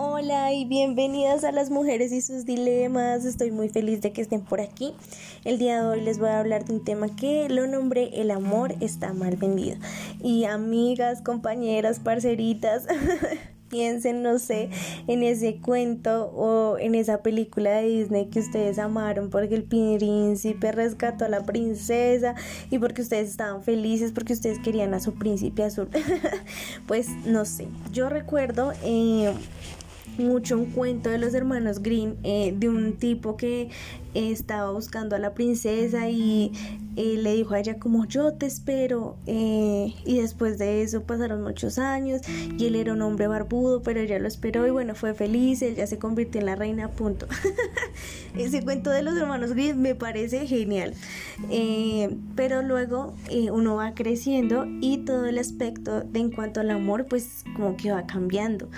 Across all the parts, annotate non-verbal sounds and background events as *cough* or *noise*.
Hola y bienvenidas a las mujeres y sus dilemas. Estoy muy feliz de que estén por aquí. El día de hoy les voy a hablar de un tema que lo nombré El amor está mal vendido. Y amigas, compañeras, parceritas, *laughs* piensen, no sé, en ese cuento o en esa película de Disney que ustedes amaron porque el príncipe rescató a la princesa y porque ustedes estaban felices porque ustedes querían a su príncipe azul. *laughs* pues no sé, yo recuerdo... Eh, mucho un cuento de los hermanos Green eh, de un tipo que estaba buscando a la princesa y eh, le dijo a ella como yo te espero y después de eso pasaron muchos años y él era un hombre barbudo pero ella lo esperó y bueno fue feliz él ya se convirtió en la reina punto. *laughs* Ese cuento de los hermanos Green me parece genial eh, pero luego uno va creciendo y todo el aspecto de en cuanto al amor pues como que va cambiando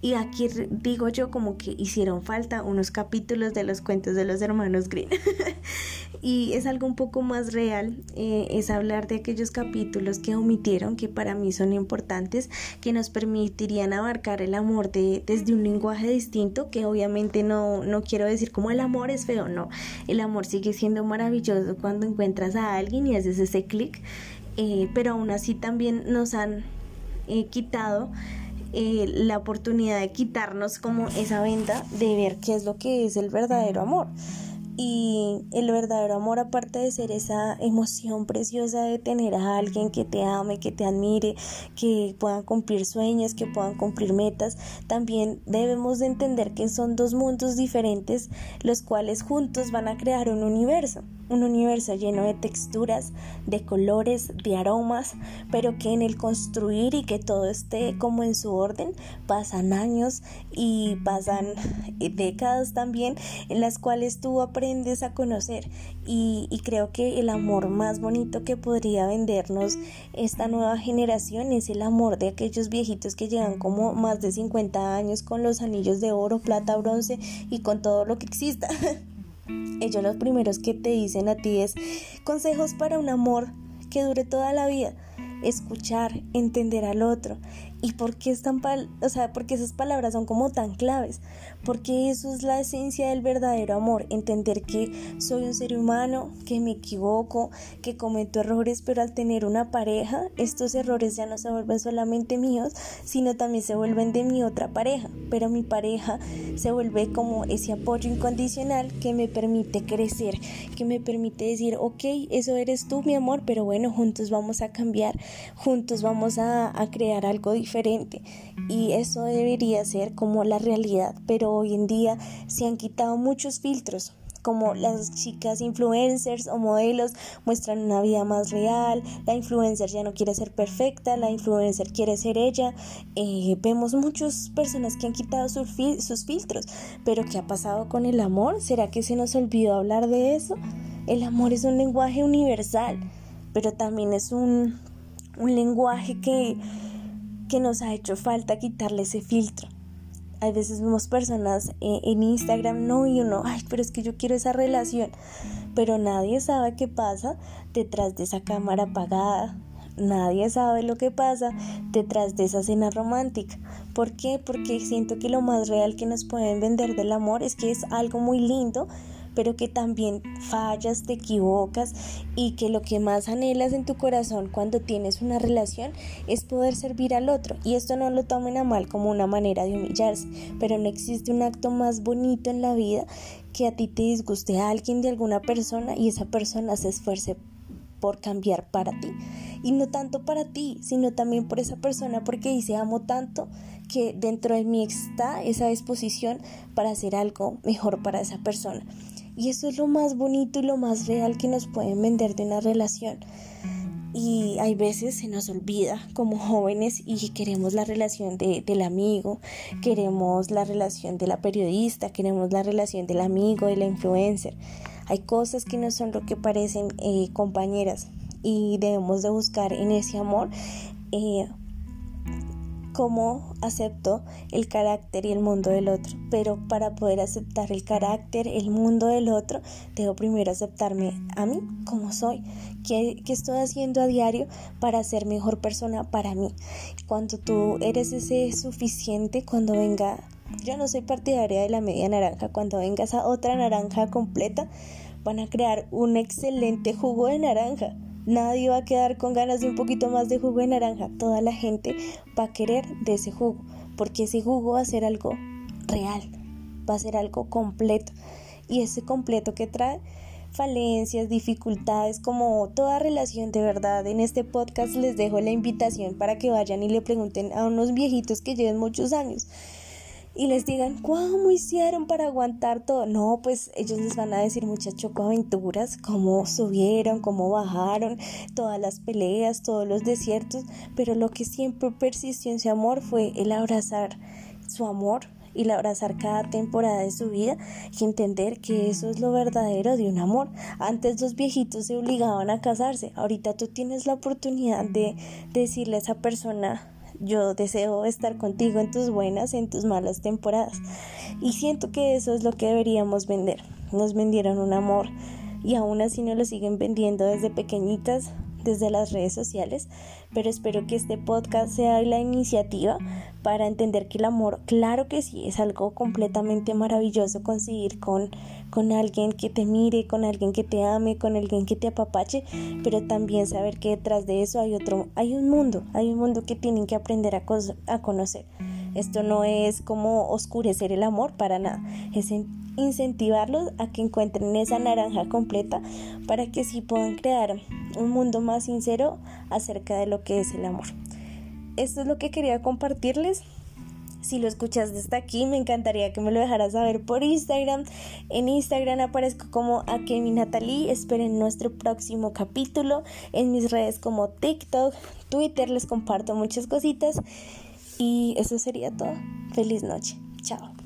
y aquí digo yo como que hicieron falta unos capítulos de los cuentos de los hermanos Green. *laughs* y es algo un poco más real, eh, es hablar de aquellos capítulos que omitieron, que para mí son importantes, que nos permitirían abarcar el amor de, desde un lenguaje distinto, que obviamente no, no quiero decir como el amor es feo, no. El amor sigue siendo maravilloso cuando encuentras a alguien y haces ese clic, eh, pero aún así también nos han eh, quitado eh, la oportunidad de quitarnos como esa venta de ver qué es lo que es el verdadero amor. Y el verdadero amor, aparte de ser esa emoción preciosa de tener a alguien que te ame, que te admire, que puedan cumplir sueños, que puedan cumplir metas, también debemos de entender que son dos mundos diferentes, los cuales juntos van a crear un universo un universo lleno de texturas, de colores, de aromas, pero que en el construir y que todo esté como en su orden, pasan años y pasan décadas también en las cuales tú aprendes a conocer y, y creo que el amor más bonito que podría vendernos esta nueva generación es el amor de aquellos viejitos que llevan como más de 50 años con los anillos de oro, plata, bronce y con todo lo que exista. *laughs* Ellos los primeros que te dicen a ti es consejos para un amor que dure toda la vida, escuchar, entender al otro, ¿Y por qué, están o sea, porque esas palabras son como tan claves? Porque eso es la esencia del verdadero amor, entender que soy un ser humano, que me equivoco, que cometo errores, pero al tener una pareja, estos errores ya no se vuelven solamente míos, sino también se vuelven de mi otra pareja, pero mi pareja se vuelve como ese apoyo incondicional que me permite crecer, que me permite decir, ok, eso eres tú, mi amor, pero bueno, juntos vamos a cambiar, juntos vamos a, crear algo diferente y eso debería ser como la realidad, pero hoy en día se han quitado muchos filtros como las chicas influencers o modelos muestran una vida más real, la influencer ya no quiere ser perfecta, la influencer quiere ser ella, eh, vemos muchas personas que han quitado sus filtros, pero ¿qué ha pasado con el amor? ¿Será que se nos olvidó hablar de eso? El amor es un lenguaje universal, pero también es un, un lenguaje que que nos ha hecho falta quitarle ese filtro. Hay veces vemos personas eh, en Instagram, no, y uno, ay, pero es que yo quiero esa relación, pero nadie sabe qué pasa detrás de esa cámara apagada, nadie sabe lo que pasa detrás de esa cena romántica. ¿Por qué? Porque siento que lo más real que nos pueden vender del amor es que es algo muy lindo, pero que también fallas, te equivocas y que lo que más anhelas en tu corazón cuando tienes una relación es poder servir al otro. Y esto no lo tomen a mal como una manera de humillarse, pero no existe un acto más bonito en la vida que a ti te disguste a alguien de alguna persona y esa persona se esfuerce por cambiar para ti. Y no tanto para ti, sino también por esa persona, porque dice amo tanto que dentro de mí está esa disposición para hacer algo mejor para esa persona. Y eso es lo más bonito y lo más real que nos pueden vender de una relación. Y hay veces se nos olvida como jóvenes y queremos la relación del amigo, queremos la relación de la periodista, queremos la relación del amigo, de la influencer. Hay cosas que no son lo que parecen eh, compañeras y debemos de buscar en ese amor eh, cómo acepto el carácter y el mundo del otro. Pero para poder aceptar el carácter, el mundo del otro, debo primero aceptarme a mí como soy. ¿Qué, estoy haciendo a diario para ser mejor persona para mí? Cuando tú eres ese suficiente, cuando venga, yo no soy partidaria de la media naranja, cuando venga esa otra naranja completa, van a crear un excelente jugo de naranja Nadie va a quedar con ganas de un poquito más de jugo de naranja. Toda la gente va a querer de ese jugo, porque ese jugo va a ser algo real, va a ser algo completo. Y ese completo que trae falencias, dificultades, como toda relación de verdad. En este podcast les dejo la invitación para que vayan y le pregunten a unos viejitos que lleven muchos años y les digan, ¿cómo hicieron para aguantar todo? No, pues ellos les van a decir muchas chocoaventuras, cómo subieron, cómo bajaron, todas las peleas, todos los desiertos, pero lo que siempre persistió en su amor fue el abrazar su amor y el abrazar cada temporada de su vida y entender que eso es lo verdadero de un amor. Antes los viejitos se obligaban a casarse, ahorita tú tienes la oportunidad de decirle a esa persona yo deseo estar contigo en tus buenas, en tus malas temporadas. Y siento que eso es lo que deberíamos vender. Nos vendieron un amor y aún así nos lo siguen vendiendo desde pequeñitas desde las redes sociales, pero espero que este podcast sea la iniciativa para entender que el amor, claro que sí, es algo completamente maravilloso conseguir con, con alguien que te mire, con alguien que te ame, con alguien que te apapache, pero también saber que detrás de eso hay otro, hay un mundo, hay un mundo que tienen que aprender a, a conocer. Esto no es como oscurecer el amor para nada, es incentivarlos a que encuentren esa naranja completa para que sí puedan crear un mundo más sincero acerca de lo que es el amor. Esto es lo que quería compartirles. Si lo escuchas desde aquí, me encantaría que me lo dejaras saber por Instagram. En Instagram aparezco como Akemi Natalie. Esperen nuestro próximo capítulo. En mis redes como TikTok, Twitter les comparto muchas cositas. Y eso sería todo. Feliz noche. Chao.